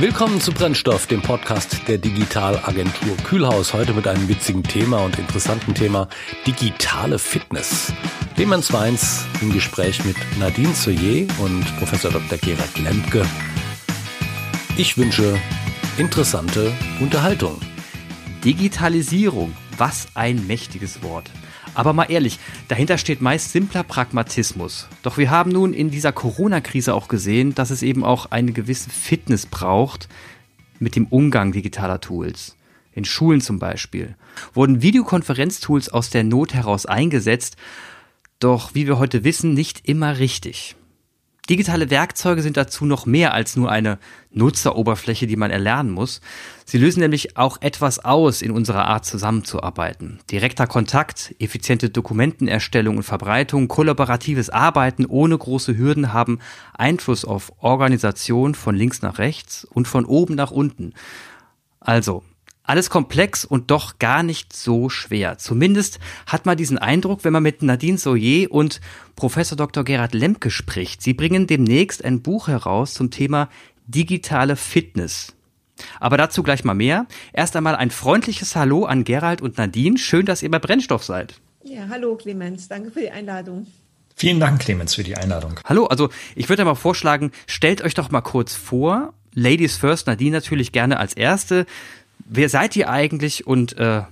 Willkommen zu Brennstoff, dem Podcast der Digitalagentur Kühlhaus. Heute mit einem witzigen Thema und interessanten Thema digitale Fitness. Clemens Weins im Gespräch mit Nadine Soyer und Professor Dr. Gerhard Lemke. Ich wünsche interessante Unterhaltung. Digitalisierung, was ein mächtiges Wort. Aber mal ehrlich, dahinter steht meist simpler Pragmatismus. Doch wir haben nun in dieser Corona-Krise auch gesehen, dass es eben auch eine gewisse Fitness braucht mit dem Umgang digitaler Tools. In Schulen zum Beispiel wurden Videokonferenztools aus der Not heraus eingesetzt, doch wie wir heute wissen, nicht immer richtig. Digitale Werkzeuge sind dazu noch mehr als nur eine Nutzeroberfläche, die man erlernen muss. Sie lösen nämlich auch etwas aus in unserer Art zusammenzuarbeiten. Direkter Kontakt, effiziente Dokumentenerstellung und Verbreitung, kollaboratives Arbeiten ohne große Hürden haben Einfluss auf Organisation von links nach rechts und von oben nach unten. Also, alles komplex und doch gar nicht so schwer. Zumindest hat man diesen Eindruck, wenn man mit Nadine Soyer und Professor Dr. Gerhard Lemke spricht. Sie bringen demnächst ein Buch heraus zum Thema digitale Fitness. Aber dazu gleich mal mehr. Erst einmal ein freundliches Hallo an Gerald und Nadine. Schön, dass ihr bei Brennstoff seid. Ja, hallo Clemens. Danke für die Einladung. Vielen Dank, Clemens, für die Einladung. Hallo, also ich würde mal vorschlagen, stellt euch doch mal kurz vor. Ladies first, Nadine natürlich gerne als erste. Wer seid ihr eigentlich und äh,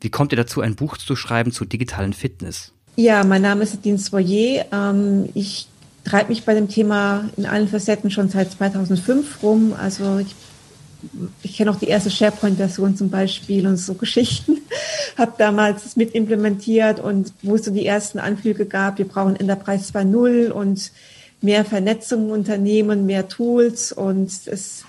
wie kommt ihr dazu, ein Buch zu schreiben zu digitalen Fitness? Ja, mein Name ist Nadine Soyer. Ähm, ich treibe mich bei dem Thema in allen Facetten schon seit 2005 rum. Also ich, ich kenne auch die erste SharePoint-Version zum Beispiel und so Geschichten. Habe damals das mit implementiert und wo es so die ersten Anflüge gab, wir brauchen Enterprise 2.0 und mehr Vernetzung im Unternehmen, mehr Tools und es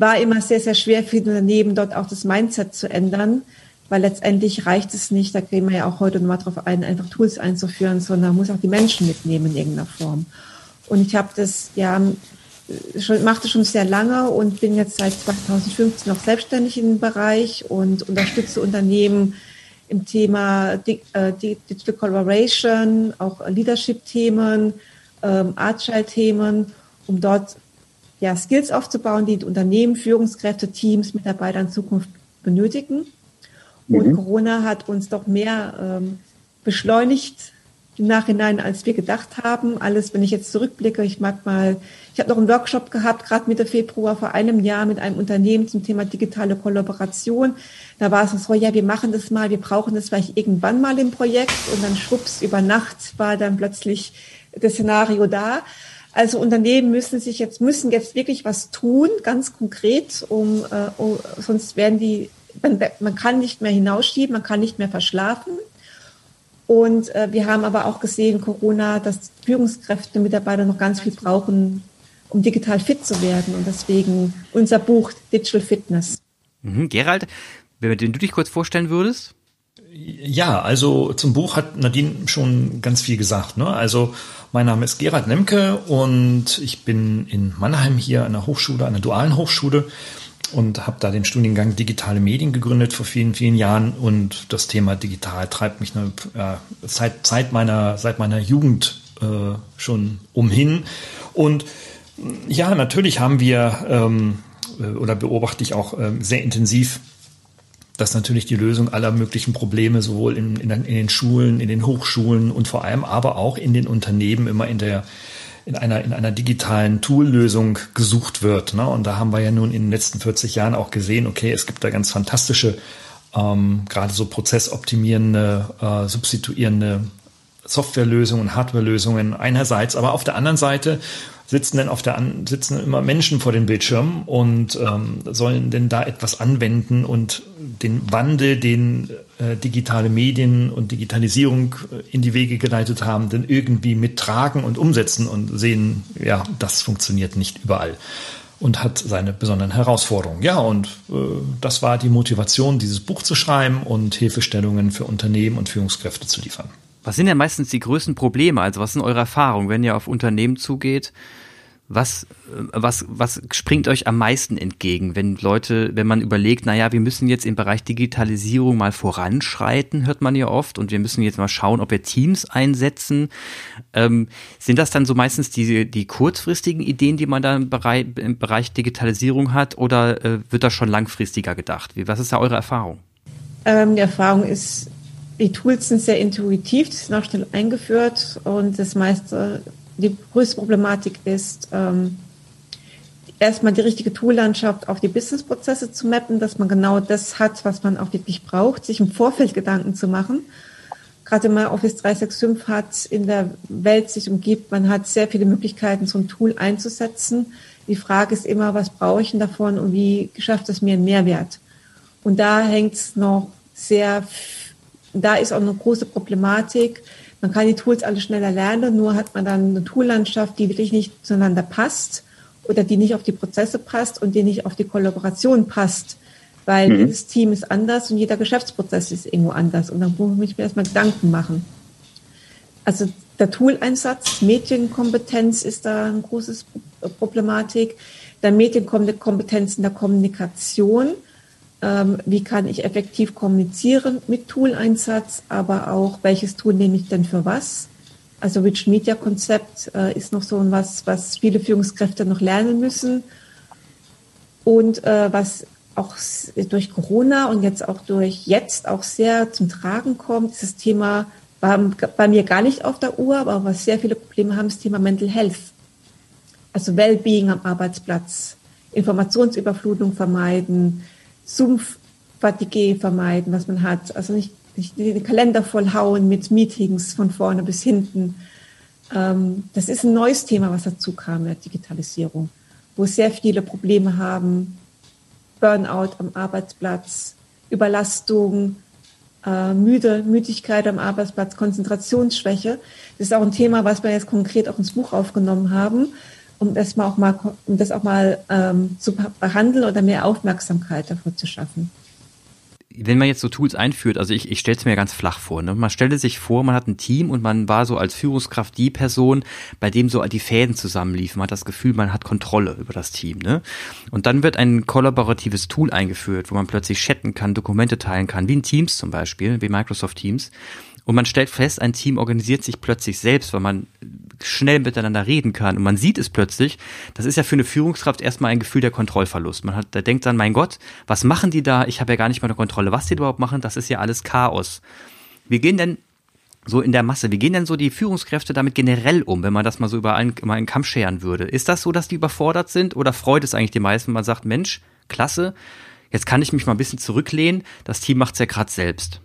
war immer sehr, sehr schwer für die Unternehmen, dort auch das Mindset zu ändern, weil letztendlich reicht es nicht, da gehen wir ja auch heute nochmal drauf ein, einfach Tools einzuführen, sondern muss auch die Menschen mitnehmen in irgendeiner Form. Und ich habe das ja schon, machte schon sehr lange und bin jetzt seit 2015 noch selbstständig im Bereich und unterstütze Unternehmen im Thema äh, Digital Collaboration, auch Leadership-Themen, ähm, Agile-Themen, um dort ja, Skills aufzubauen, die Unternehmen, Führungskräfte, Teams, Mitarbeiter in Zukunft benötigen. Und mhm. Corona hat uns doch mehr ähm, beschleunigt im Nachhinein, als wir gedacht haben. Alles, wenn ich jetzt zurückblicke, ich mag mal, ich habe noch einen Workshop gehabt, gerade Mitte Februar vor einem Jahr mit einem Unternehmen zum Thema digitale Kollaboration. Da war es so, ja, wir machen das mal, wir brauchen das vielleicht irgendwann mal im Projekt und dann schwupps, über Nacht war dann plötzlich das Szenario da. Also Unternehmen müssen sich jetzt, müssen jetzt wirklich was tun, ganz konkret, um, äh, um sonst werden die, man, man kann nicht mehr hinausschieben, man kann nicht mehr verschlafen. Und äh, wir haben aber auch gesehen, Corona, dass Führungskräfte, Mitarbeiter noch ganz viel brauchen, um digital fit zu werden. Und deswegen unser Buch Digital Fitness. Mhm. Gerald, wenn du dich kurz vorstellen würdest? Ja, also zum Buch hat Nadine schon ganz viel gesagt. Ne? Also mein Name ist Gerhard Nemke und ich bin in Mannheim hier an der Hochschule, an der dualen Hochschule und habe da den Studiengang Digitale Medien gegründet vor vielen, vielen Jahren und das Thema digital treibt mich ne, äh, seit, seit, meiner, seit meiner Jugend äh, schon umhin. Und ja, natürlich haben wir ähm, äh, oder beobachte ich auch äh, sehr intensiv dass natürlich die Lösung aller möglichen Probleme sowohl in, in, in, den Schulen, in den Hochschulen und vor allem aber auch in den Unternehmen immer in der in einer, in einer digitalen Tool-Lösung gesucht wird. Ne? Und da haben wir ja nun in den letzten 40 Jahren auch gesehen, okay, es gibt da ganz fantastische, ähm, gerade so prozessoptimierende, äh, substituierende Softwarelösungen und Hardwarelösungen einerseits, aber auf der anderen Seite sitzen denn auf der an, sitzen immer Menschen vor den Bildschirmen und ähm, sollen denn da etwas anwenden und den Wandel, den äh, digitale Medien und Digitalisierung äh, in die Wege geleitet haben, denn irgendwie mittragen und umsetzen und sehen, ja, das funktioniert nicht überall und hat seine besonderen Herausforderungen. Ja, und äh, das war die Motivation, dieses Buch zu schreiben und Hilfestellungen für Unternehmen und Führungskräfte zu liefern. Was sind denn meistens die größten Probleme? Also was sind eure Erfahrungen, wenn ihr auf Unternehmen zugeht? Was, was, was springt euch am meisten entgegen, wenn Leute, wenn man überlegt, naja, wir müssen jetzt im Bereich Digitalisierung mal voranschreiten, hört man ja oft, und wir müssen jetzt mal schauen, ob wir Teams einsetzen. Ähm, sind das dann so meistens die, die kurzfristigen Ideen, die man da im Bereich, im Bereich Digitalisierung hat, oder äh, wird das schon langfristiger gedacht? Wie, was ist da eure Erfahrung? Ähm, die Erfahrung ist, die Tools sind sehr intuitiv, die sind auch schnell eingeführt und das meiste die größte Problematik ist, ähm, erstmal die richtige Toollandschaft auf die Businessprozesse zu mappen, dass man genau das hat, was man auch wirklich braucht, sich im Vorfeld Gedanken zu machen. Gerade man Office 365 hat, in der Welt sich umgibt, man hat sehr viele Möglichkeiten, so ein Tool einzusetzen. Die Frage ist immer, was brauche ich denn davon und wie schafft es mir einen Mehrwert? Und da hängt es noch sehr, da ist auch eine große Problematik, man kann die Tools alle schneller lernen, nur hat man dann eine Toollandschaft, die wirklich nicht zueinander passt oder die nicht auf die Prozesse passt und die nicht auf die Kollaboration passt, weil mhm. jedes Team ist anders und jeder Geschäftsprozess ist irgendwo anders und dann muss ich mir erstmal Gedanken machen. Also der Tooleinsatz, Medienkompetenz ist da ein großes Problematik. Der Medienkompetenz in der Kommunikation wie kann ich effektiv kommunizieren mit Tool-Einsatz, aber auch welches Tool nehme ich denn für was. Also Rich Media Konzept äh, ist noch so was, was viele Führungskräfte noch lernen müssen und äh, was auch durch Corona und jetzt auch durch jetzt auch sehr zum Tragen kommt, ist das Thema war bei mir gar nicht auf der Uhr, aber was sehr viele Probleme haben, ist das Thema Mental Health. Also Wellbeing am Arbeitsplatz, Informationsüberflutung vermeiden, Sumpf-Fatigue vermeiden, was man hat. Also nicht, nicht den Kalender vollhauen mit Meetings von vorne bis hinten. Ähm, das ist ein neues Thema, was dazu kam, der Digitalisierung, wo sehr viele Probleme haben. Burnout am Arbeitsplatz, Überlastung, äh, müde, Müdigkeit am Arbeitsplatz, Konzentrationsschwäche. Das ist auch ein Thema, was wir jetzt konkret auch ins Buch aufgenommen haben um das mal auch mal, um das auch mal ähm, zu behandeln oder mehr Aufmerksamkeit dafür zu schaffen wenn man jetzt so Tools einführt, also ich, ich stelle es mir ganz flach vor, ne? man stellte sich vor, man hat ein Team und man war so als Führungskraft die Person, bei dem so die Fäden zusammenliefen. Man hat das Gefühl, man hat Kontrolle über das Team. Ne? Und dann wird ein kollaboratives Tool eingeführt, wo man plötzlich chatten kann, Dokumente teilen kann, wie in Teams zum Beispiel, wie Microsoft Teams. Und man stellt fest, ein Team organisiert sich plötzlich selbst, weil man schnell miteinander reden kann. Und man sieht es plötzlich, das ist ja für eine Führungskraft erstmal ein Gefühl der Kontrollverlust. Man hat, da denkt dann, mein Gott, was machen die da? Ich habe ja gar nicht mal eine Kontrolle. Was die überhaupt machen, das ist ja alles Chaos. Wie gehen denn so in der Masse, wie gehen denn so die Führungskräfte damit generell um, wenn man das mal so über einen, mal einen Kamm scheren würde? Ist das so, dass die überfordert sind oder freut es eigentlich die meisten, wenn man sagt, Mensch, klasse, jetzt kann ich mich mal ein bisschen zurücklehnen, das Team macht's ja gerade selbst?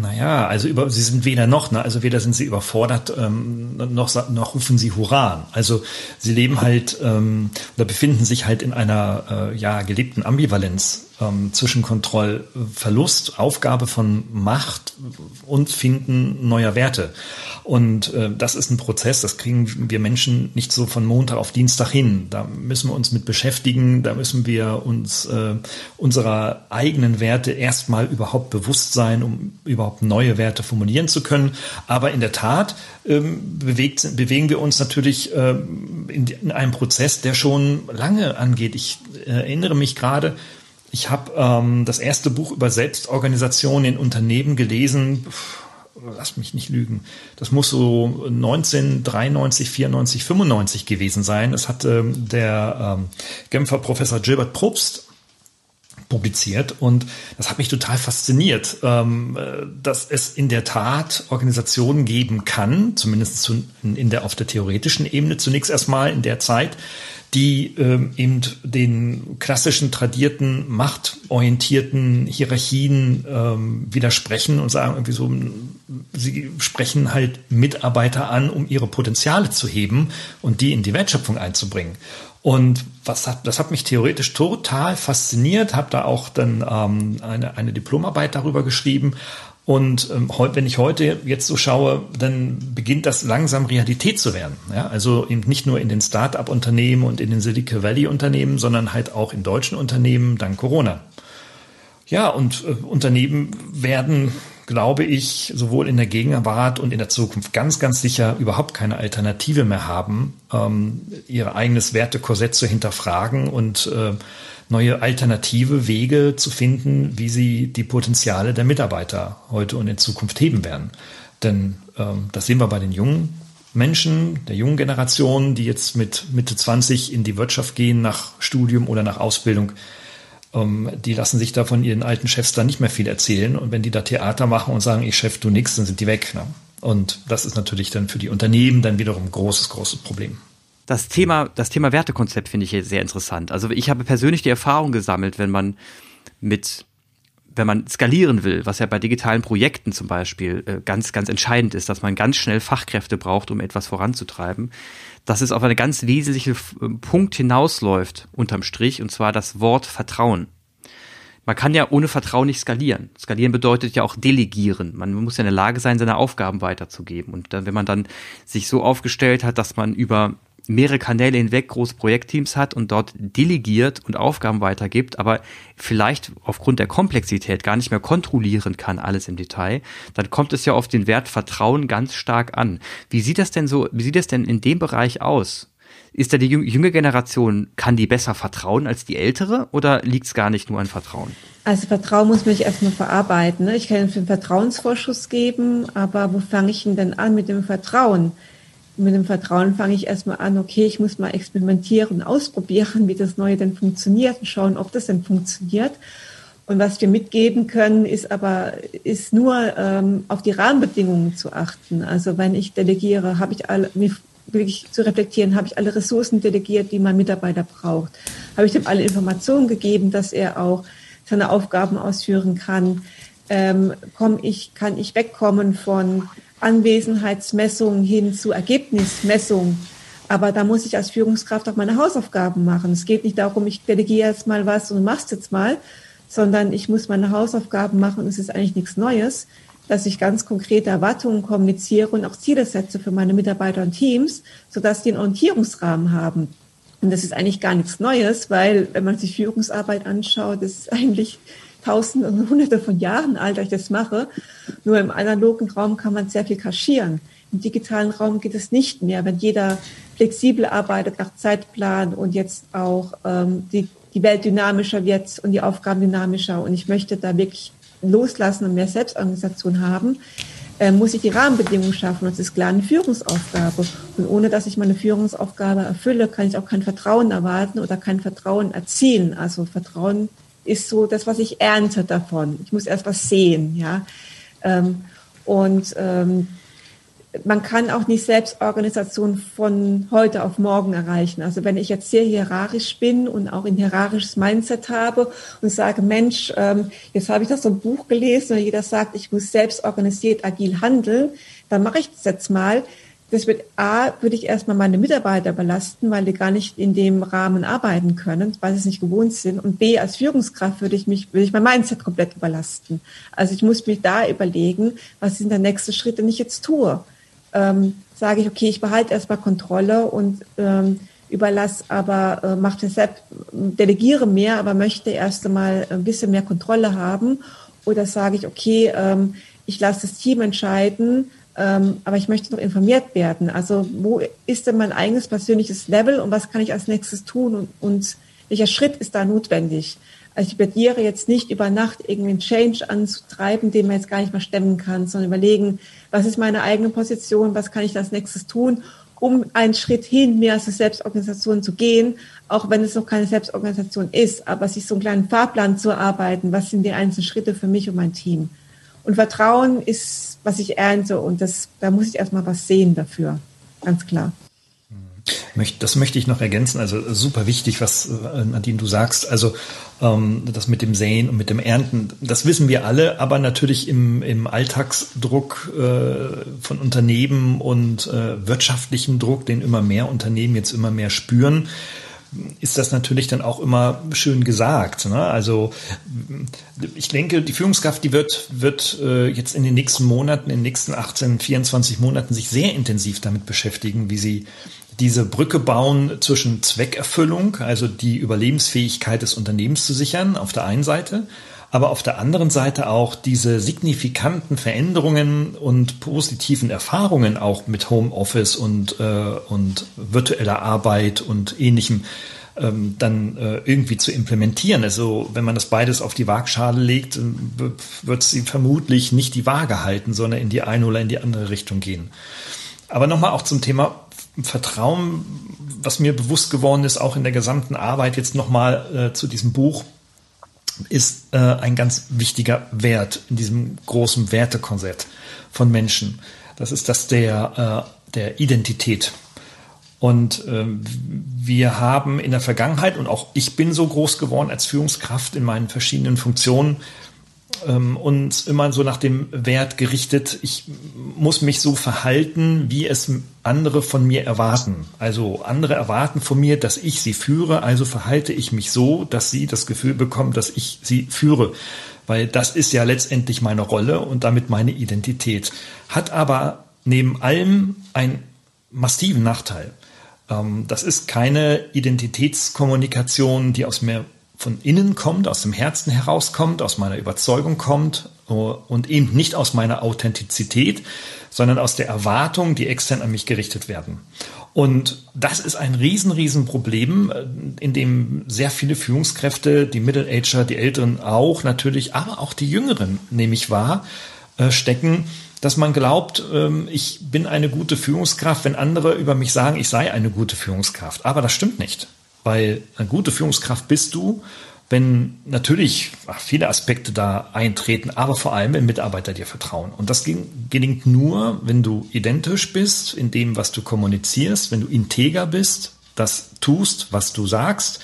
Naja, also über, sie sind weder noch, ne? also weder sind sie überfordert, ähm, noch, noch rufen sie Hurra. Also sie leben halt ähm, oder befinden sich halt in einer äh, ja gelebten Ambivalenz ähm, zwischen Kontrollverlust, Aufgabe von Macht und Finden neuer Werte. Und äh, das ist ein Prozess, das kriegen wir Menschen nicht so von Montag auf Dienstag hin. Da müssen wir uns mit beschäftigen, da müssen wir uns äh, unserer eigenen Werte erstmal überhaupt bewusst sein, um überhaupt neue Werte formulieren zu können. Aber in der Tat ähm, bewegt, bewegen wir uns natürlich ähm, in, in einem Prozess, der schon lange angeht. Ich äh, erinnere mich gerade, ich habe ähm, das erste Buch über Selbstorganisation in Unternehmen gelesen. lass mich nicht lügen. Das muss so 1993, 94, 95 gewesen sein. Es hat ähm, der ähm, Genfer Professor Gilbert Probst publiziert und das hat mich total fasziniert, ähm, dass es in der Tat Organisationen geben kann, zumindest zu, in der auf der theoretischen Ebene zunächst erstmal in der Zeit, die ähm, eben den klassischen, tradierten, machtorientierten Hierarchien ähm, widersprechen und sagen irgendwie so, sie sprechen halt Mitarbeiter an, um ihre Potenziale zu heben und die in die Wertschöpfung einzubringen. Und was hat, das hat mich theoretisch total fasziniert, habe da auch dann ähm, eine, eine Diplomarbeit darüber geschrieben und ähm, wenn ich heute jetzt so schaue, dann beginnt das langsam Realität zu werden. Ja? Also eben nicht nur in den Start-up-Unternehmen und in den Silicon Valley-Unternehmen, sondern halt auch in deutschen Unternehmen dank Corona. Ja, und äh, Unternehmen werden glaube ich, sowohl in der Gegenwart und in der Zukunft ganz, ganz sicher überhaupt keine Alternative mehr haben, ähm, ihr eigenes Wertekorsett zu hinterfragen und äh, neue alternative Wege zu finden, wie sie die Potenziale der Mitarbeiter heute und in Zukunft heben werden. Denn ähm, das sehen wir bei den jungen Menschen, der jungen Generation, die jetzt mit Mitte 20 in die Wirtschaft gehen, nach Studium oder nach Ausbildung, ähm, die lassen sich da von ihren alten Chefs dann nicht mehr viel erzählen. Und wenn die da Theater machen und sagen, ich Chef, du nix, dann sind die weg. Ne? Und das ist natürlich dann für die Unternehmen dann wiederum ein großes, großes Problem. Das Thema, das Thema Wertekonzept finde ich sehr interessant. Also ich habe persönlich die Erfahrung gesammelt, wenn man mit wenn man skalieren will, was ja bei digitalen Projekten zum Beispiel äh, ganz, ganz entscheidend ist, dass man ganz schnell Fachkräfte braucht, um etwas voranzutreiben, dass es auf einen ganz wesentlichen äh, Punkt hinausläuft, unterm Strich, und zwar das Wort Vertrauen. Man kann ja ohne Vertrauen nicht skalieren. Skalieren bedeutet ja auch delegieren. Man muss ja in der Lage sein, seine Aufgaben weiterzugeben. Und dann, wenn man dann sich so aufgestellt hat, dass man über mehrere Kanäle hinweg große Projektteams hat und dort delegiert und Aufgaben weitergibt, aber vielleicht aufgrund der Komplexität gar nicht mehr kontrollieren kann, alles im Detail, dann kommt es ja auf den Wert Vertrauen ganz stark an. Wie sieht das denn so, wie sieht das denn in dem Bereich aus? Ist da die junge Generation, kann die besser vertrauen als die ältere oder liegt es gar nicht nur an Vertrauen? Also Vertrauen muss man sich erstmal verarbeiten. Ne? Ich kann einen Vertrauensvorschuss geben, aber wo fange ich denn an mit dem Vertrauen? Mit dem Vertrauen fange ich erstmal an, okay, ich muss mal experimentieren, ausprobieren, wie das Neue denn funktioniert und schauen, ob das denn funktioniert. Und was wir mitgeben können, ist aber, ist nur ähm, auf die Rahmenbedingungen zu achten. Also wenn ich delegiere, habe ich alle, wirklich zu reflektieren, habe ich alle Ressourcen delegiert, die mein Mitarbeiter braucht? Habe ich dem alle Informationen gegeben, dass er auch seine Aufgaben ausführen kann? Ähm, komm ich, kann ich wegkommen von Anwesenheitsmessung hin zu Ergebnismessung. Aber da muss ich als Führungskraft auch meine Hausaufgaben machen. Es geht nicht darum, ich delegiere jetzt mal was und machst jetzt mal, sondern ich muss meine Hausaufgaben machen es ist eigentlich nichts Neues, dass ich ganz konkrete Erwartungen kommuniziere und auch Ziele setze für meine Mitarbeiter und Teams, sodass die einen Orientierungsrahmen haben. Und das ist eigentlich gar nichts Neues, weil wenn man sich Führungsarbeit anschaut, ist eigentlich Tausende und Hunderte von Jahren alt, dass ich das mache. Nur im analogen Raum kann man sehr viel kaschieren. Im digitalen Raum geht es nicht mehr. Wenn jeder flexibel arbeitet nach Zeitplan und jetzt auch ähm, die, die Welt dynamischer wird und die Aufgaben dynamischer und ich möchte da wirklich loslassen und mehr Selbstorganisation haben, äh, muss ich die Rahmenbedingungen schaffen. Das ist klar eine Führungsaufgabe. Und ohne dass ich meine Führungsaufgabe erfülle, kann ich auch kein Vertrauen erwarten oder kein Vertrauen erzielen. Also Vertrauen ist so das, was ich ernte davon. Ich muss erst was sehen, ja. Ähm, und ähm, man kann auch nicht Selbstorganisation von heute auf morgen erreichen. Also wenn ich jetzt sehr hierarchisch bin und auch ein hierarchisches Mindset habe und sage, Mensch, ähm, jetzt habe ich das so ein Buch gelesen und jeder sagt, ich muss selbst organisiert agil handeln, dann mache ich das jetzt mal das wird A, würde ich erstmal meine Mitarbeiter belasten, weil die gar nicht in dem Rahmen arbeiten können, weil sie es nicht gewohnt sind. Und B, als Führungskraft würde ich mich, würde ich mein Mindset komplett überlasten. Also ich muss mich da überlegen, was sind der nächste Schritt, den ich jetzt tue. Ähm, sage ich, okay, ich behalte erstmal Kontrolle und ähm, überlasse aber, äh, mache selbst, delegiere mehr, aber möchte erst einmal ein bisschen mehr Kontrolle haben. Oder sage ich, okay, ähm, ich lasse das Team entscheiden, ähm, aber ich möchte noch informiert werden. Also wo ist denn mein eigenes persönliches Level und was kann ich als nächstes tun und, und welcher Schritt ist da notwendig? Also ich plädiere jetzt nicht über Nacht irgendeinen Change anzutreiben, den man jetzt gar nicht mehr stemmen kann, sondern überlegen, was ist meine eigene Position, was kann ich als nächstes tun, um einen Schritt hin mehr zur Selbstorganisation zu gehen, auch wenn es noch keine Selbstorganisation ist, aber sich so einen kleinen Fahrplan zu erarbeiten, was sind die einzelnen Schritte für mich und mein Team. Und Vertrauen ist, was ich ernte und das, da muss ich erstmal was sehen dafür, ganz klar. Das möchte ich noch ergänzen. Also super wichtig, was äh, Nadine du sagst. Also ähm, das mit dem Säen und mit dem Ernten, das wissen wir alle, aber natürlich im, im Alltagsdruck äh, von Unternehmen und äh, wirtschaftlichen Druck, den immer mehr Unternehmen jetzt immer mehr spüren, ist das natürlich dann auch immer schön gesagt. Ne? Also ich denke, die Führungskraft, die wird, wird äh, jetzt in den nächsten Monaten, in den nächsten 18, 24 Monaten sich sehr intensiv damit beschäftigen, wie sie diese Brücke bauen zwischen Zweckerfüllung, also die Überlebensfähigkeit des Unternehmens zu sichern, auf der einen Seite, aber auf der anderen Seite auch diese signifikanten Veränderungen und positiven Erfahrungen auch mit Homeoffice und, äh, und virtueller Arbeit und ähnlichem ähm, dann äh, irgendwie zu implementieren. Also wenn man das beides auf die Waagschale legt, äh, wird sie vermutlich nicht die Waage halten, sondern in die eine oder in die andere Richtung gehen. Aber nochmal auch zum Thema Vertrauen, was mir bewusst geworden ist, auch in der gesamten Arbeit jetzt nochmal äh, zu diesem Buch, ist äh, ein ganz wichtiger Wert in diesem großen Wertekorsett von Menschen. Das ist das der, äh, der Identität. Und äh, wir haben in der Vergangenheit, und auch ich bin so groß geworden als Führungskraft in meinen verschiedenen Funktionen, ähm, uns immer so nach dem Wert gerichtet, ich muss mich so verhalten, wie es andere von mir erwarten. Also andere erwarten von mir, dass ich sie führe, also verhalte ich mich so, dass sie das Gefühl bekommen, dass ich sie führe. Weil das ist ja letztendlich meine Rolle und damit meine Identität. Hat aber neben allem einen massiven Nachteil. Ähm, das ist keine Identitätskommunikation, die aus mir von innen kommt, aus dem Herzen herauskommt, aus meiner Überzeugung kommt äh, und eben nicht aus meiner Authentizität, sondern aus der Erwartung, die extern an mich gerichtet werden. Und das ist ein riesen, riesen Problem, äh, in dem sehr viele Führungskräfte, die Middle-Ager, die Älteren auch natürlich, aber auch die Jüngeren, nehme ich wahr, äh, stecken, dass man glaubt, ähm, ich bin eine gute Führungskraft, wenn andere über mich sagen, ich sei eine gute Führungskraft. Aber das stimmt nicht, weil eine gute Führungskraft bist du, wenn natürlich viele Aspekte da eintreten, aber vor allem, wenn Mitarbeiter dir vertrauen. Und das gelingt nur, wenn du identisch bist in dem, was du kommunizierst, wenn du integer bist, das tust, was du sagst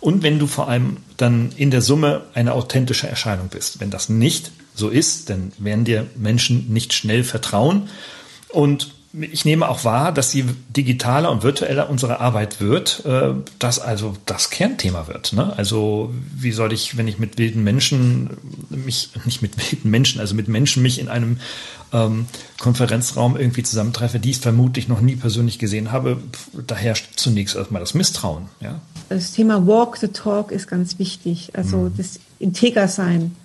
und wenn du vor allem dann in der Summe eine authentische Erscheinung bist. Wenn das nicht so ist, dann werden dir Menschen nicht schnell vertrauen. Und ich nehme auch wahr, dass je digitaler und virtueller unsere Arbeit wird, äh, dass also das Kernthema wird. Ne? Also wie soll ich, wenn ich mit wilden Menschen mich, nicht mit wilden Menschen, also mit Menschen mich in einem ähm, Konferenzraum irgendwie zusammentreffe, die ich vermutlich noch nie persönlich gesehen habe, da herrscht zunächst erstmal das Misstrauen. Ja? Das Thema Walk the Talk ist ganz wichtig, also mhm. das Integer sein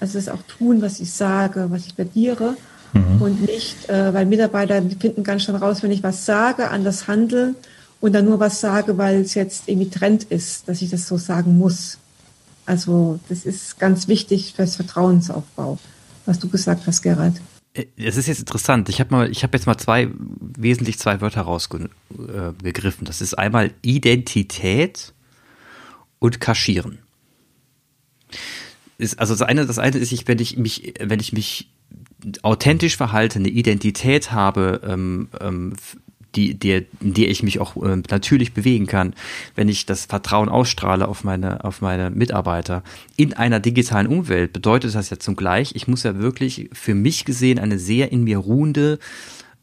also das auch tun, was ich sage, was ich plädiere mhm. und nicht, äh, weil Mitarbeiter finden ganz schön raus, wenn ich was sage, anders handeln und dann nur was sage, weil es jetzt irgendwie Trend ist, dass ich das so sagen muss. Also das ist ganz wichtig fürs Vertrauensaufbau, was du gesagt hast, Gerald. Äh, es ist jetzt interessant. Ich habe mal, ich habe jetzt mal zwei wesentlich zwei Wörter rausgegriffen. Das ist einmal Identität und Kaschieren ist, also das eine, das eine ist, ich, wenn ich mich, wenn ich mich authentisch verhalte, eine Identität habe, ähm, ähm, die, die, in der ich mich auch äh, natürlich bewegen kann, wenn ich das Vertrauen ausstrahle auf meine, auf meine Mitarbeiter. In einer digitalen Umwelt bedeutet das ja zugleich, ich muss ja wirklich für mich gesehen eine sehr in mir ruhende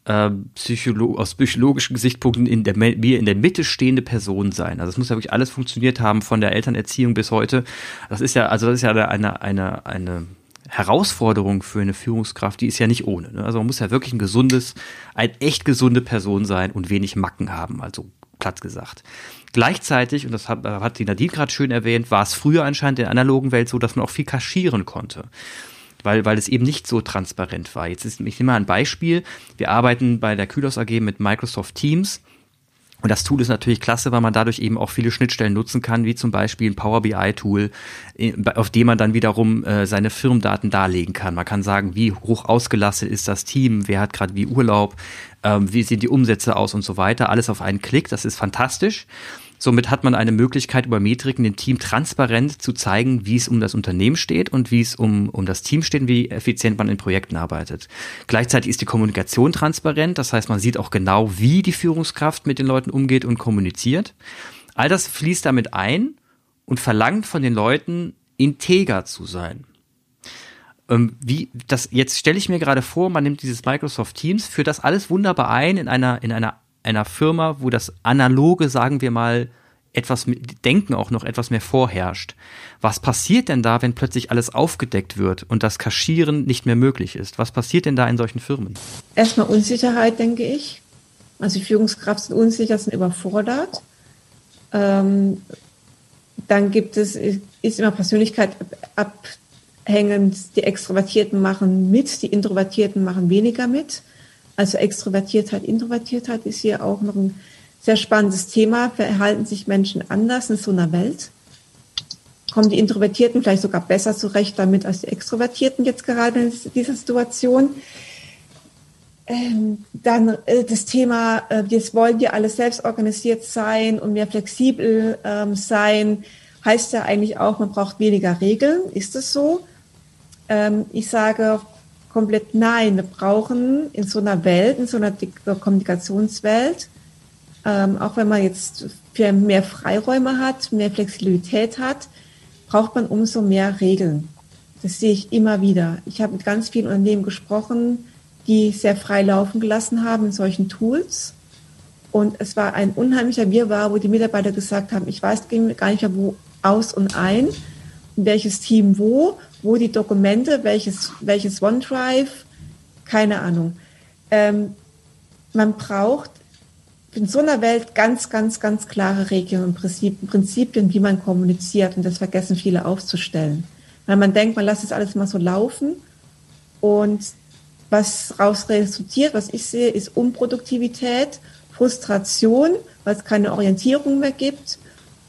äh, Psycholo aus psychologischen Gesichtspunkten in der, mir in der Mitte stehende Person sein. Also es muss ja wirklich alles funktioniert haben, von der Elternerziehung bis heute. Das ist ja, also das ist ja eine, eine, eine Herausforderung für eine Führungskraft, die ist ja nicht ohne. Ne? Also man muss ja wirklich ein gesundes, ein echt gesunde Person sein und wenig Macken haben, also platt gesagt. Gleichzeitig, und das hat, hat die Nadine gerade schön erwähnt, war es früher anscheinend in der analogen Welt so, dass man auch viel kaschieren konnte weil, weil es eben nicht so transparent war. Jetzt ist, ich nehme mal ein Beispiel. Wir arbeiten bei der Kühlhaus AG mit Microsoft Teams. Und das Tool ist natürlich klasse, weil man dadurch eben auch viele Schnittstellen nutzen kann, wie zum Beispiel ein Power BI-Tool, äh, auf dem man dann wiederum äh, seine Firmendaten darlegen kann. Man kann sagen, wie hoch ausgelastet ist das Team, wer hat gerade wie Urlaub, ähm, wie sehen die Umsätze aus und so weiter. Alles auf einen Klick, das ist fantastisch. Somit hat man eine Möglichkeit, über Metriken dem Team transparent zu zeigen, wie es um das Unternehmen steht und wie es um, um das Team steht wie effizient man in Projekten arbeitet. Gleichzeitig ist die Kommunikation transparent, das heißt, man sieht auch genau, wie die Führungskraft mit den Leuten umgeht und kommuniziert. All das fließt damit ein und verlangt von den Leuten, integer zu sein. Ähm, wie das jetzt stelle ich mir gerade vor, man nimmt dieses Microsoft Teams, führt das alles wunderbar ein in einer in einer einer Firma, wo das analoge, sagen wir mal, etwas Denken auch noch etwas mehr vorherrscht. Was passiert denn da, wenn plötzlich alles aufgedeckt wird und das Kaschieren nicht mehr möglich ist? Was passiert denn da in solchen Firmen? Erstmal Unsicherheit, denke ich. Also die Führungskraft sind unsicher, sind überfordert. Ähm, dann gibt es, ist immer Persönlichkeit abhängend. Die Extrovertierten machen mit, die Introvertierten machen weniger mit. Also Extrovertiertheit, Introvertiertheit ist hier auch noch ein sehr spannendes Thema. Verhalten sich Menschen anders in so einer Welt? Kommen die Introvertierten vielleicht sogar besser zurecht damit als die Extrovertierten jetzt gerade in dieser Situation? Ähm, dann äh, das Thema, äh, jetzt wollen wir alle selbst organisiert sein und mehr flexibel ähm, sein, heißt ja eigentlich auch, man braucht weniger Regeln. Ist es so? Ähm, ich sage komplett nein. Wir brauchen in so einer Welt, in so einer Kommunikationswelt, ähm, auch wenn man jetzt mehr Freiräume hat, mehr Flexibilität hat, braucht man umso mehr Regeln. Das sehe ich immer wieder. Ich habe mit ganz vielen Unternehmen gesprochen, die sehr frei laufen gelassen haben in solchen Tools. Und es war ein unheimlicher Wirrwarr, wo die Mitarbeiter gesagt haben, ich weiß gar nicht mehr, wo aus und ein, welches Team wo, wo die Dokumente, welches, welches OneDrive, keine Ahnung. Ähm, man braucht in so einer Welt ganz, ganz, ganz klare Regeln und Prinzipien, wie man kommuniziert. Und das vergessen viele aufzustellen. Weil man denkt, man lässt es alles mal so laufen. Und was daraus resultiert, was ich sehe, ist Unproduktivität, Frustration, weil es keine Orientierung mehr gibt.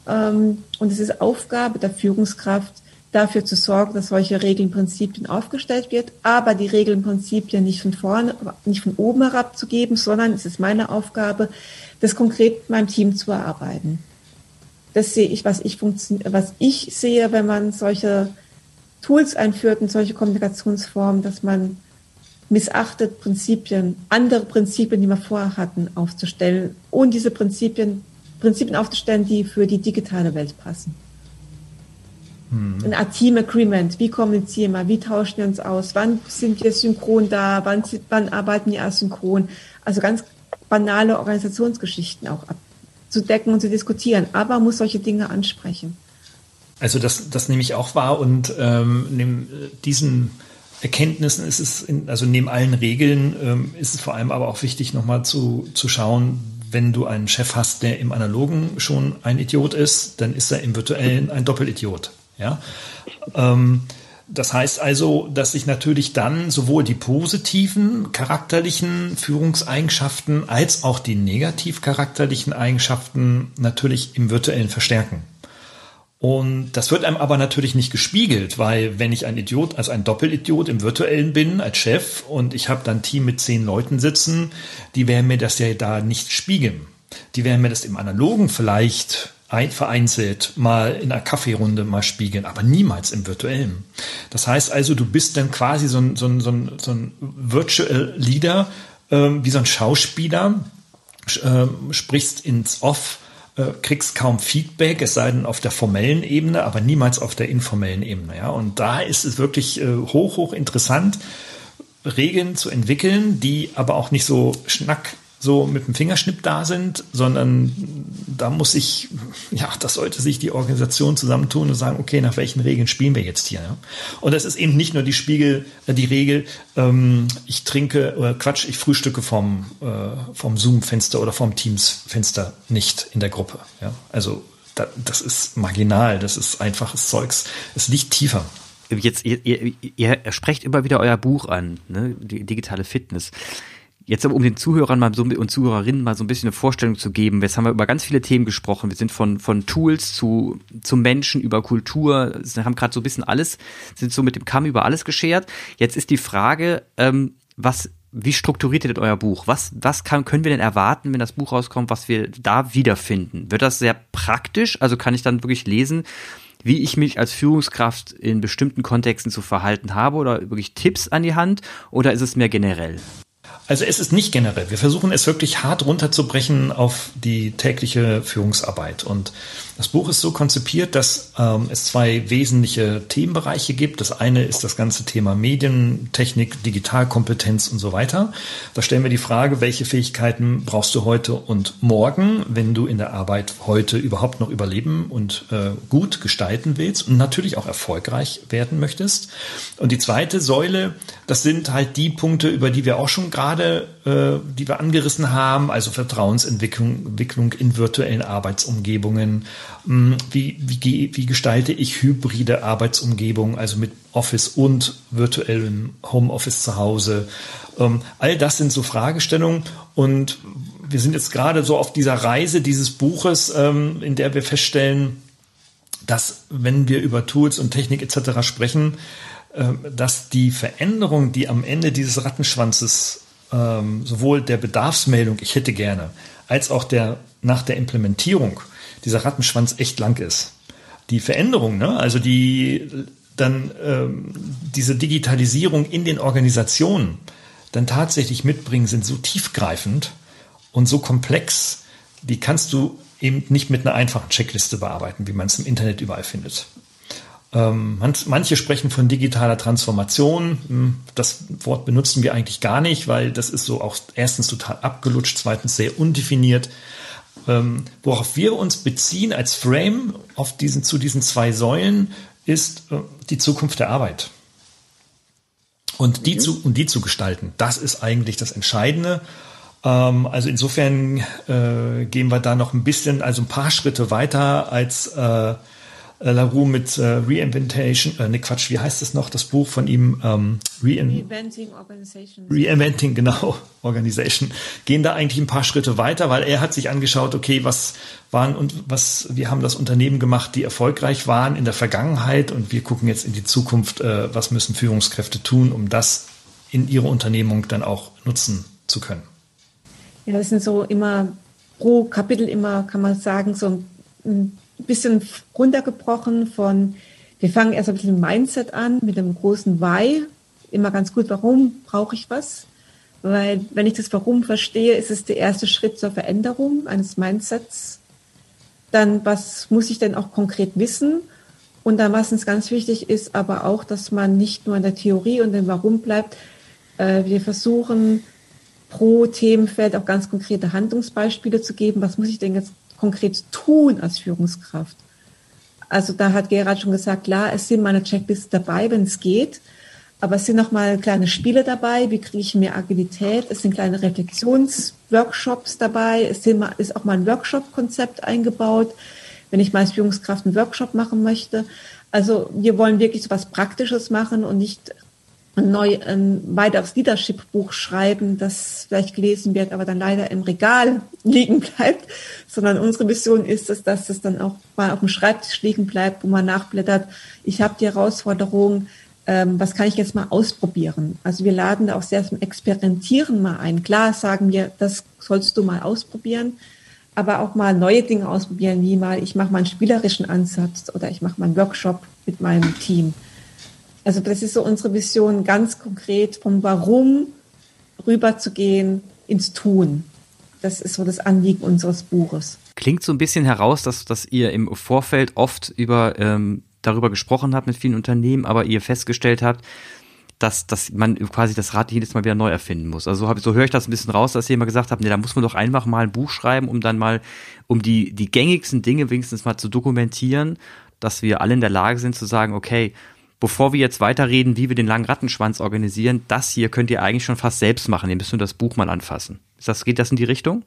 Ähm, und es ist Aufgabe der Führungskraft, dafür zu sorgen, dass solche Regeln, Prinzipien aufgestellt wird, aber die Regeln, Prinzipien nicht von vorne, nicht von oben herab zu geben, sondern es ist meine Aufgabe, das konkret mit meinem Team zu erarbeiten. Das sehe ich, was ich, was ich sehe, wenn man solche Tools einführt und solche Kommunikationsformen, dass man missachtet, Prinzipien, andere Prinzipien, die wir vorher hatten, aufzustellen und diese Prinzipien, Prinzipien aufzustellen, die für die digitale Welt passen. Hm. Ein Team Agreement. Wie kommunizieren wir? Wie tauschen wir uns aus? Wann sind wir synchron da? Wann, wann arbeiten wir asynchron? Also ganz banale Organisationsgeschichten auch abzudecken und zu diskutieren. Aber man muss solche Dinge ansprechen. Also das, das nehme ich auch wahr und ähm, neben diesen Erkenntnissen ist es, in, also neben allen Regeln ähm, ist es vor allem aber auch wichtig, nochmal zu, zu schauen, wenn du einen Chef hast, der im Analogen schon ein Idiot ist, dann ist er im Virtuellen ein Doppelidiot. Ja. Ähm, das heißt also, dass sich natürlich dann sowohl die positiven charakterlichen Führungseigenschaften als auch die negativ charakterlichen Eigenschaften natürlich im virtuellen verstärken. Und das wird einem aber natürlich nicht gespiegelt, weil wenn ich ein Idiot, also ein Doppelidiot im virtuellen bin als Chef und ich habe dann ein Team mit zehn Leuten sitzen, die werden mir das ja da nicht spiegeln. Die werden mir das im Analogen vielleicht ein, vereinzelt mal in einer Kaffeerunde mal spiegeln, aber niemals im virtuellen. Das heißt also, du bist dann quasi so ein, so ein, so ein, so ein Virtual Leader, äh, wie so ein Schauspieler, äh, sprichst ins Off, äh, kriegst kaum Feedback, es sei denn auf der formellen Ebene, aber niemals auf der informellen Ebene. Ja? Und da ist es wirklich äh, hoch, hoch interessant, Regeln zu entwickeln, die aber auch nicht so schnack so mit dem Fingerschnipp da sind, sondern da muss ich, ja, das sollte sich die Organisation zusammentun und sagen, okay, nach welchen Regeln spielen wir jetzt hier? Ja? Und das ist eben nicht nur die Spiegel, äh, die Regel, ähm, ich trinke, oder Quatsch, ich frühstücke vom, äh, vom Zoom-Fenster oder vom Teams-Fenster nicht in der Gruppe. Ja? Also da, das ist marginal, das ist einfaches Zeugs, es liegt tiefer. Jetzt, ihr, ihr, ihr sprecht immer wieder euer Buch an, ne? die digitale Fitness. Jetzt um den Zuhörern mal so, und Zuhörerinnen mal so ein bisschen eine Vorstellung zu geben. Jetzt haben wir über ganz viele Themen gesprochen. Wir sind von, von Tools zu, zu Menschen über Kultur, wir haben gerade so ein bisschen alles, sind so mit dem Kamm über alles geschert. Jetzt ist die Frage, ähm, was, wie strukturiert ihr denn euer Buch? Was, was kann, können wir denn erwarten, wenn das Buch rauskommt, was wir da wiederfinden? Wird das sehr praktisch? Also kann ich dann wirklich lesen, wie ich mich als Führungskraft in bestimmten Kontexten zu verhalten habe oder wirklich Tipps an die Hand oder ist es mehr generell? Also es ist nicht generell. Wir versuchen es wirklich hart runterzubrechen auf die tägliche Führungsarbeit. Und das Buch ist so konzipiert, dass ähm, es zwei wesentliche Themenbereiche gibt. Das eine ist das ganze Thema Medien, Technik, Digitalkompetenz und so weiter. Da stellen wir die Frage, welche Fähigkeiten brauchst du heute und morgen, wenn du in der Arbeit heute überhaupt noch überleben und äh, gut gestalten willst und natürlich auch erfolgreich werden möchtest. Und die zweite Säule, das sind halt die Punkte, über die wir auch schon gerade gerade, äh, die wir angerissen haben, also Vertrauensentwicklung Entwicklung in virtuellen Arbeitsumgebungen. Hm, wie, wie, wie gestalte ich hybride Arbeitsumgebungen, also mit Office und virtuellem Homeoffice zu Hause? Ähm, all das sind so Fragestellungen und wir sind jetzt gerade so auf dieser Reise dieses Buches, ähm, in der wir feststellen, dass wenn wir über Tools und Technik etc. sprechen, ähm, dass die Veränderung, die am Ende dieses Rattenschwanzes ähm, sowohl der Bedarfsmeldung, ich hätte gerne, als auch der nach der Implementierung dieser Rattenschwanz echt lang ist. Die Veränderung, ne, also die dann ähm, diese Digitalisierung in den Organisationen dann tatsächlich mitbringen, sind so tiefgreifend und so komplex, die kannst du eben nicht mit einer einfachen Checkliste bearbeiten, wie man es im Internet überall findet. Ähm, manche sprechen von digitaler Transformation. Hm, das Wort benutzen wir eigentlich gar nicht, weil das ist so auch erstens total abgelutscht, zweitens sehr undefiniert. Ähm, worauf wir uns beziehen als Frame auf diesen, zu diesen zwei Säulen ist äh, die Zukunft der Arbeit. Und die, mhm. zu, und die zu gestalten, das ist eigentlich das Entscheidende. Ähm, also insofern äh, gehen wir da noch ein bisschen, also ein paar Schritte weiter als äh, LaRue mit äh, Reinventation, äh, ne Quatsch, wie heißt es noch, das Buch von ihm? Ähm, Rein Reinventing Organization. Reinventing, genau, Organization. Gehen da eigentlich ein paar Schritte weiter, weil er hat sich angeschaut, okay, was waren und was, wir haben das Unternehmen gemacht, die erfolgreich waren in der Vergangenheit und wir gucken jetzt in die Zukunft, äh, was müssen Führungskräfte tun, um das in ihre Unternehmung dann auch nutzen zu können. Ja, das sind so immer pro Kapitel immer, kann man sagen, so ein bisschen runtergebrochen von, wir fangen erst ein bisschen Mindset an mit einem großen Why. Immer ganz gut, warum brauche ich was? Weil wenn ich das Warum verstehe, ist es der erste Schritt zur Veränderung eines Mindsets. Dann, was muss ich denn auch konkret wissen? Und dann, was uns ganz wichtig ist, aber auch, dass man nicht nur in der Theorie und dem Warum bleibt. Äh, wir versuchen pro Themenfeld auch ganz konkrete Handlungsbeispiele zu geben. Was muss ich denn jetzt konkret tun als Führungskraft? Also da hat Gerhard schon gesagt, klar, es sind meine Checklisten dabei, wenn es geht. Aber es sind noch mal kleine Spiele dabei. Wie kriege ich mehr Agilität? Es sind kleine Reflexionsworkshops dabei. Es ist auch mal ein Workshop-Konzept eingebaut, wenn ich mal als Führungskraft einen Workshop machen möchte. Also wir wollen wirklich so was Praktisches machen und nicht neu, ein weiteres Leadership-Buch schreiben, das vielleicht gelesen wird, aber dann leider im Regal liegen bleibt, sondern unsere Mission ist es, dass es dann auch mal auf dem Schreibtisch liegen bleibt, wo man nachblättert. Ich habe die Herausforderung, ähm, was kann ich jetzt mal ausprobieren? Also wir laden da auch sehr zum Experimentieren mal ein. Klar sagen wir, das sollst du mal ausprobieren, aber auch mal neue Dinge ausprobieren, wie mal, ich mache mal einen spielerischen Ansatz oder ich mache mal einen Workshop mit meinem Team. Also das ist so unsere Vision, ganz konkret vom Warum rüberzugehen ins Tun. Das ist so das Anliegen unseres Buches. Klingt so ein bisschen heraus, dass, dass ihr im Vorfeld oft über, ähm, darüber gesprochen habt mit vielen Unternehmen, aber ihr festgestellt habt, dass, dass man quasi das Rad jedes Mal wieder neu erfinden muss. Also so, hab, so höre ich das ein bisschen raus, dass ihr immer gesagt habt, nee, da muss man doch einfach mal ein Buch schreiben, um dann mal, um die, die gängigsten Dinge wenigstens mal zu dokumentieren, dass wir alle in der Lage sind zu sagen, okay, bevor wir jetzt weiterreden, wie wir den langen Rattenschwanz organisieren, das hier könnt ihr eigentlich schon fast selbst machen. Ihr müsst nur das Buch mal anfassen. Ist das, geht das in die Richtung?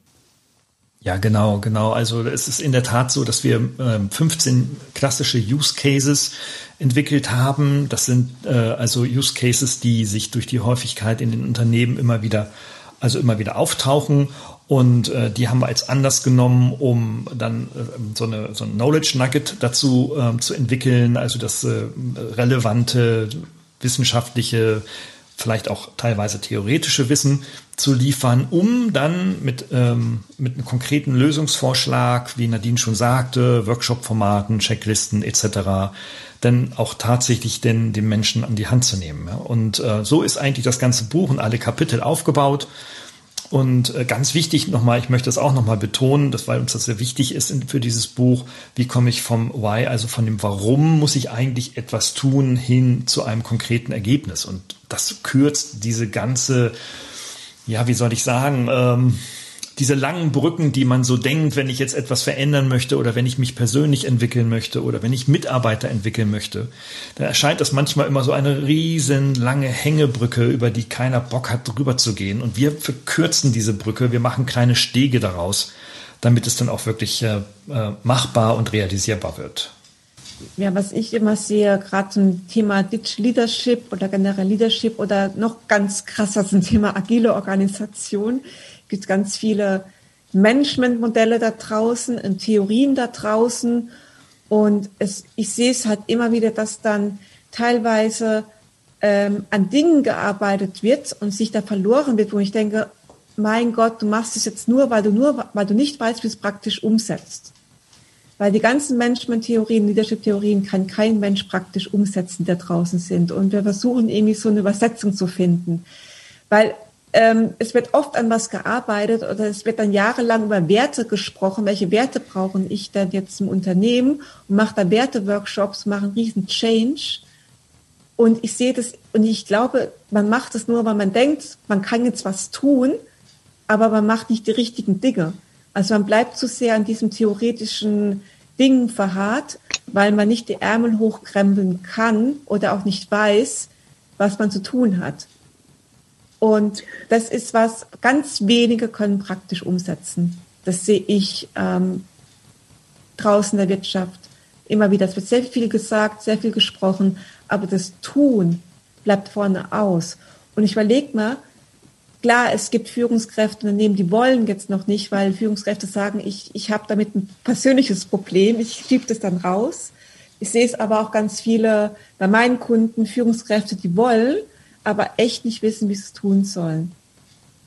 Ja, genau, genau. Also es ist in der Tat so, dass wir ähm, 15 klassische Use Cases entwickelt haben. Das sind äh, also Use Cases, die sich durch die Häufigkeit in den Unternehmen immer wieder, also immer wieder auftauchen. Und äh, die haben wir als Anlass genommen, um dann äh, so, eine, so ein Knowledge Nugget dazu äh, zu entwickeln, also das äh, relevante wissenschaftliche, vielleicht auch teilweise theoretische Wissen zu liefern, um dann mit, ähm, mit einem konkreten Lösungsvorschlag, wie Nadine schon sagte, Workshop-Formaten, Checklisten etc., dann auch tatsächlich den, den Menschen an die Hand zu nehmen. Und äh, so ist eigentlich das ganze Buch und alle Kapitel aufgebaut. Und äh, ganz wichtig nochmal, ich möchte das auch nochmal betonen, dass, weil uns das sehr wichtig ist für dieses Buch, wie komme ich vom Why, also von dem Warum muss ich eigentlich etwas tun, hin zu einem konkreten Ergebnis. Und das kürzt diese ganze, ja, wie soll ich sagen, ähm, diese langen Brücken, die man so denkt, wenn ich jetzt etwas verändern möchte oder wenn ich mich persönlich entwickeln möchte oder wenn ich Mitarbeiter entwickeln möchte, dann erscheint das manchmal immer so eine riesen lange Hängebrücke, über die keiner Bock hat, drüber zu gehen. Und wir verkürzen diese Brücke, wir machen kleine Stege daraus, damit es dann auch wirklich äh, äh machbar und realisierbar wird. Ja, was ich immer sehe, gerade zum Thema Digital Leadership oder generell Leadership oder noch ganz krasser zum Thema agile Organisation, gibt ganz viele Managementmodelle da draußen und Theorien da draußen. Und es, ich sehe es halt immer wieder, dass dann teilweise ähm, an Dingen gearbeitet wird und sich da verloren wird, wo ich denke, mein Gott, du machst es jetzt nur, weil du nur, weil du nicht weißt, wie es praktisch umsetzt. Weil die ganzen Management-Theorien, Leadership-Theorien kann kein Mensch praktisch umsetzen, da draußen sind. Und wir versuchen irgendwie so eine Übersetzung zu finden. Weil ähm, es wird oft an was gearbeitet oder es wird dann jahrelang über Werte gesprochen. Welche Werte brauche ich denn jetzt im Unternehmen? Und mache da Werte-Workshops, mache einen riesen Change. Und ich sehe das und ich glaube, man macht es nur, weil man denkt, man kann jetzt was tun, aber man macht nicht die richtigen Dinge. Also man bleibt zu sehr an diesem theoretischen Ding verharrt, weil man nicht die Ärmel hochkrempeln kann oder auch nicht weiß, was man zu tun hat. Und das ist was, ganz wenige können praktisch umsetzen. Das sehe ich ähm, draußen in der Wirtschaft immer wieder. Es wird sehr viel gesagt, sehr viel gesprochen, aber das Tun bleibt vorne aus. Und ich überlege mal, klar, es gibt Führungskräfte Unternehmen, die wollen jetzt noch nicht, weil Führungskräfte sagen, ich, ich habe damit ein persönliches Problem, ich schiebe das dann raus. Ich sehe es aber auch ganz viele bei meinen Kunden, Führungskräfte, die wollen, aber echt nicht wissen, wie sie es tun sollen.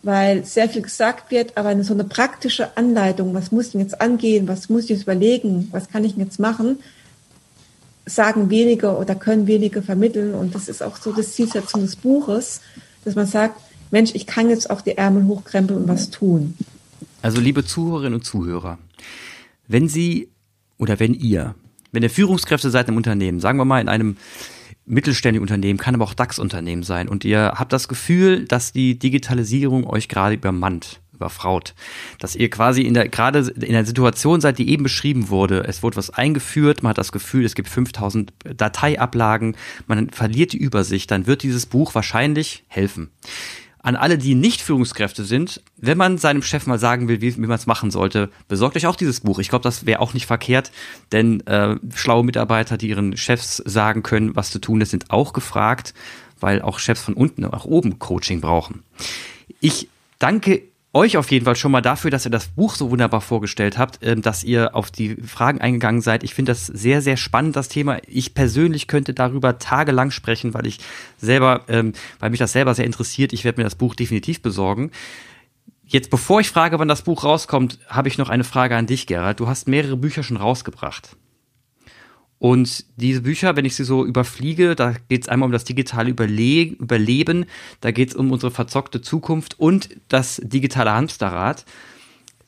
Weil sehr viel gesagt wird, aber eine, so eine praktische Anleitung, was muss ich jetzt angehen, was muss ich jetzt überlegen, was kann ich jetzt machen, sagen wenige oder können wenige vermitteln. Und das ist auch so das Zielsetzung des Buches, dass man sagt, Mensch, ich kann jetzt auch die Ärmel hochkrempeln und was tun. Also liebe Zuhörerinnen und Zuhörer, wenn Sie oder wenn ihr, wenn ihr Führungskräfte seid im Unternehmen, sagen wir mal in einem mittelständigen Unternehmen, kann aber auch DAX-Unternehmen sein. Und ihr habt das Gefühl, dass die Digitalisierung euch gerade übermannt, überfraut. Dass ihr quasi in der, gerade in der Situation seid, die eben beschrieben wurde. Es wurde was eingeführt, man hat das Gefühl, es gibt 5000 Dateiablagen, man verliert die Übersicht, dann wird dieses Buch wahrscheinlich helfen an alle, die nicht Führungskräfte sind, wenn man seinem Chef mal sagen will, wie, wie man es machen sollte, besorgt euch auch dieses Buch. Ich glaube, das wäre auch nicht verkehrt, denn äh, schlaue Mitarbeiter, die ihren Chefs sagen können, was zu tun ist, sind auch gefragt, weil auch Chefs von unten nach oben Coaching brauchen. Ich danke euch auf jeden Fall schon mal dafür, dass ihr das Buch so wunderbar vorgestellt habt, ähm, dass ihr auf die Fragen eingegangen seid. Ich finde das sehr, sehr spannend, das Thema. Ich persönlich könnte darüber tagelang sprechen, weil ich selber, ähm, weil mich das selber sehr interessiert. Ich werde mir das Buch definitiv besorgen. Jetzt, bevor ich frage, wann das Buch rauskommt, habe ich noch eine Frage an dich, Gerhard. Du hast mehrere Bücher schon rausgebracht. Und diese Bücher, wenn ich sie so überfliege, da geht es einmal um das digitale Überle Überleben, da geht es um unsere verzockte Zukunft und das digitale Hamsterrad.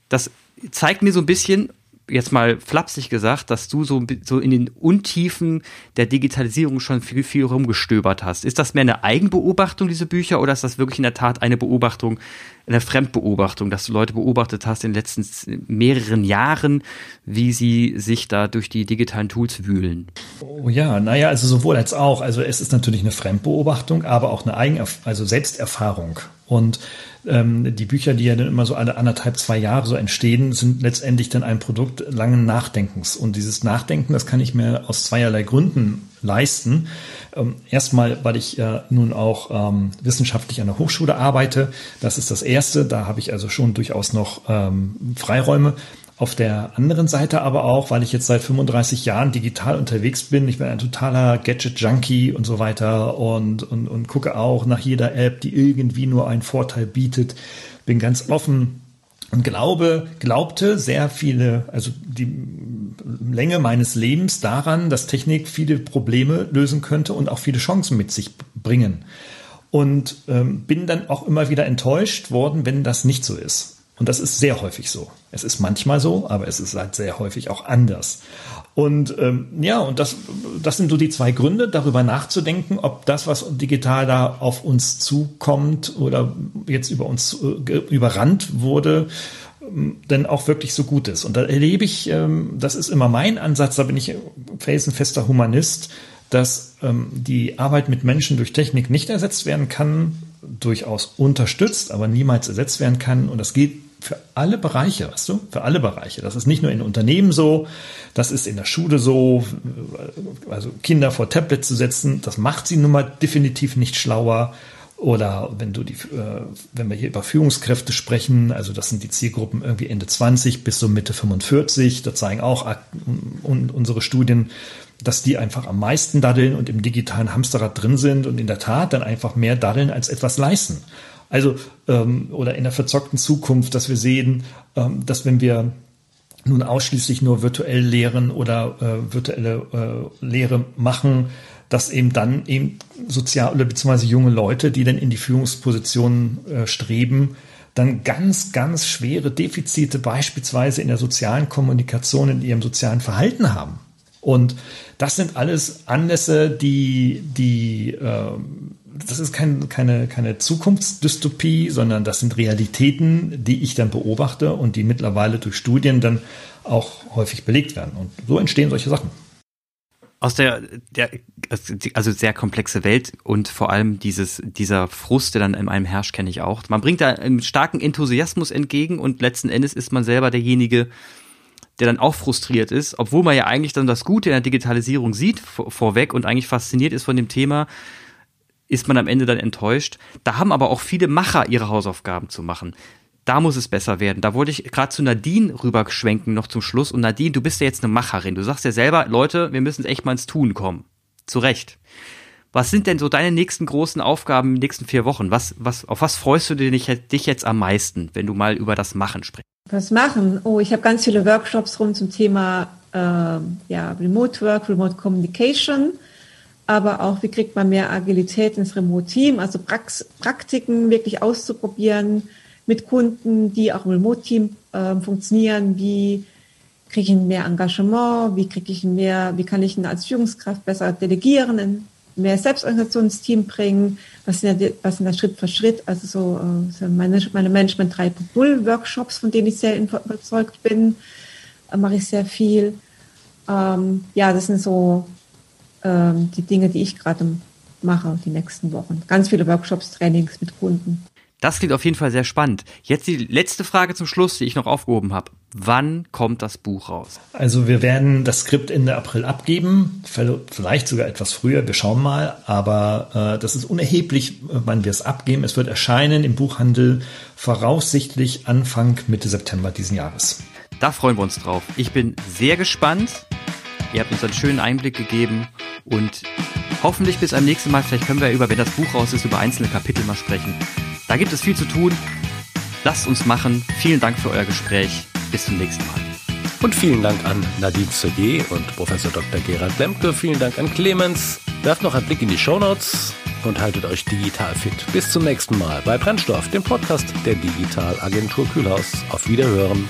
Das zeigt mir so ein bisschen, jetzt mal flapsig gesagt, dass du so, so in den Untiefen der Digitalisierung schon viel, viel rumgestöbert hast. Ist das mehr eine Eigenbeobachtung, diese Bücher, oder ist das wirklich in der Tat eine Beobachtung, eine Fremdbeobachtung, dass du Leute beobachtet hast in den letzten mehreren Jahren, wie sie sich da durch die digitalen Tools wühlen? Oh ja, naja, also sowohl als auch. Also es ist natürlich eine Fremdbeobachtung, aber auch eine Eigen, also Selbsterfahrung. Und ähm, die Bücher, die ja dann immer so alle anderthalb, zwei Jahre so entstehen, sind letztendlich dann ein Produkt langen Nachdenkens. Und dieses Nachdenken, das kann ich mir aus zweierlei Gründen leisten. Ähm, erstmal, weil ich ja nun auch ähm, wissenschaftlich an der Hochschule arbeite. Das ist das Erste. Da habe ich also schon durchaus noch ähm, Freiräume. Auf der anderen Seite aber auch, weil ich jetzt seit 35 Jahren digital unterwegs bin. Ich bin ein totaler Gadget-Junkie und so weiter und, und, und gucke auch nach jeder App, die irgendwie nur einen Vorteil bietet. Bin ganz offen und glaube, glaubte sehr viele, also die Länge meines Lebens daran, dass Technik viele Probleme lösen könnte und auch viele Chancen mit sich bringen. Und ähm, bin dann auch immer wieder enttäuscht worden, wenn das nicht so ist. Und das ist sehr häufig so. Es ist manchmal so, aber es ist halt sehr häufig auch anders. Und ähm, ja, und das, das sind so die zwei Gründe, darüber nachzudenken, ob das, was digital da auf uns zukommt oder jetzt über uns äh, überrannt wurde, ähm, denn auch wirklich so gut ist. Und da erlebe ich, ähm, das ist immer mein Ansatz, da bin ich felsenfester Humanist, dass ähm, die Arbeit mit Menschen durch Technik nicht ersetzt werden kann, durchaus unterstützt, aber niemals ersetzt werden kann. Und das geht für alle Bereiche, weißt du? Für alle Bereiche. Das ist nicht nur in Unternehmen so, das ist in der Schule so. Also Kinder vor Tablet zu setzen, das macht sie nun mal definitiv nicht schlauer. Oder wenn du die, äh, wenn wir hier über Führungskräfte sprechen, also das sind die Zielgruppen irgendwie Ende 20 bis so Mitte 45, da zeigen auch unsere Studien, dass die einfach am meisten daddeln und im digitalen Hamsterrad drin sind und in der Tat dann einfach mehr daddeln als etwas leisten. Also, ähm, oder in der verzockten Zukunft, dass wir sehen, ähm, dass wenn wir nun ausschließlich nur virtuell lehren oder äh, virtuelle äh, Lehre machen, dass eben dann eben sozial oder beziehungsweise junge Leute, die dann in die Führungspositionen äh, streben, dann ganz, ganz schwere Defizite beispielsweise in der sozialen Kommunikation, in ihrem sozialen Verhalten haben. Und das sind alles Anlässe, die, die, äh, das ist kein, keine, keine Zukunftsdystopie, sondern das sind Realitäten, die ich dann beobachte und die mittlerweile durch Studien dann auch häufig belegt werden. Und so entstehen solche Sachen aus der, der, also sehr komplexe Welt und vor allem dieses, dieser Frust, der dann in einem herrscht, kenne ich auch. Man bringt da einen starken Enthusiasmus entgegen und letzten Endes ist man selber derjenige, der dann auch frustriert ist, obwohl man ja eigentlich dann das Gute in der Digitalisierung sieht vor, vorweg und eigentlich fasziniert ist von dem Thema, ist man am Ende dann enttäuscht. Da haben aber auch viele Macher ihre Hausaufgaben zu machen da muss es besser werden. Da wollte ich gerade zu Nadine rüberschwenken noch zum Schluss. Und Nadine, du bist ja jetzt eine Macherin. Du sagst ja selber, Leute, wir müssen echt mal ins Tun kommen. Zu Recht. Was sind denn so deine nächsten großen Aufgaben in den nächsten vier Wochen? Was, was, auf was freust du dich jetzt am meisten, wenn du mal über das Machen sprichst? Was machen? Oh, ich habe ganz viele Workshops rum zum Thema äh, ja, Remote Work, Remote Communication, aber auch, wie kriegt man mehr Agilität ins Remote-Team, also Prax Praktiken wirklich auszuprobieren, mit Kunden, die auch im Remote-Team äh, funktionieren, wie kriege ich mehr Engagement, wie kriege ich mehr, wie kann ich als Führungskraft besser delegieren, mehr Selbstorganisationsteam bringen, was sind, ja, was sind da Schritt für Schritt, also so, äh, so meine, meine Management 3.0 Workshops, von denen ich sehr überzeugt bin, äh, mache ich sehr viel. Ähm, ja, das sind so ähm, die Dinge, die ich gerade mache, die nächsten Wochen. Ganz viele Workshops, Trainings mit Kunden. Das klingt auf jeden Fall sehr spannend. Jetzt die letzte Frage zum Schluss, die ich noch aufgehoben habe. Wann kommt das Buch raus? Also wir werden das Skript Ende April abgeben, vielleicht sogar etwas früher, wir schauen mal, aber äh, das ist unerheblich, wann wir es abgeben. Es wird erscheinen im Buchhandel voraussichtlich Anfang Mitte September diesen Jahres. Da freuen wir uns drauf. Ich bin sehr gespannt. Ihr habt uns einen schönen Einblick gegeben und hoffentlich bis am nächsten Mal, vielleicht können wir über, wenn das Buch raus ist, über einzelne Kapitel mal sprechen. Da gibt es viel zu tun. Lasst uns machen. Vielen Dank für euer Gespräch. Bis zum nächsten Mal. Und vielen Dank an Nadine Sergé und Professor Dr. Gerald Lemke. Vielen Dank an Clemens. Werft noch einen Blick in die Shownotes und haltet euch digital fit. Bis zum nächsten Mal bei Brennstoff, dem Podcast der Digitalagentur Kühlhaus. Auf Wiederhören.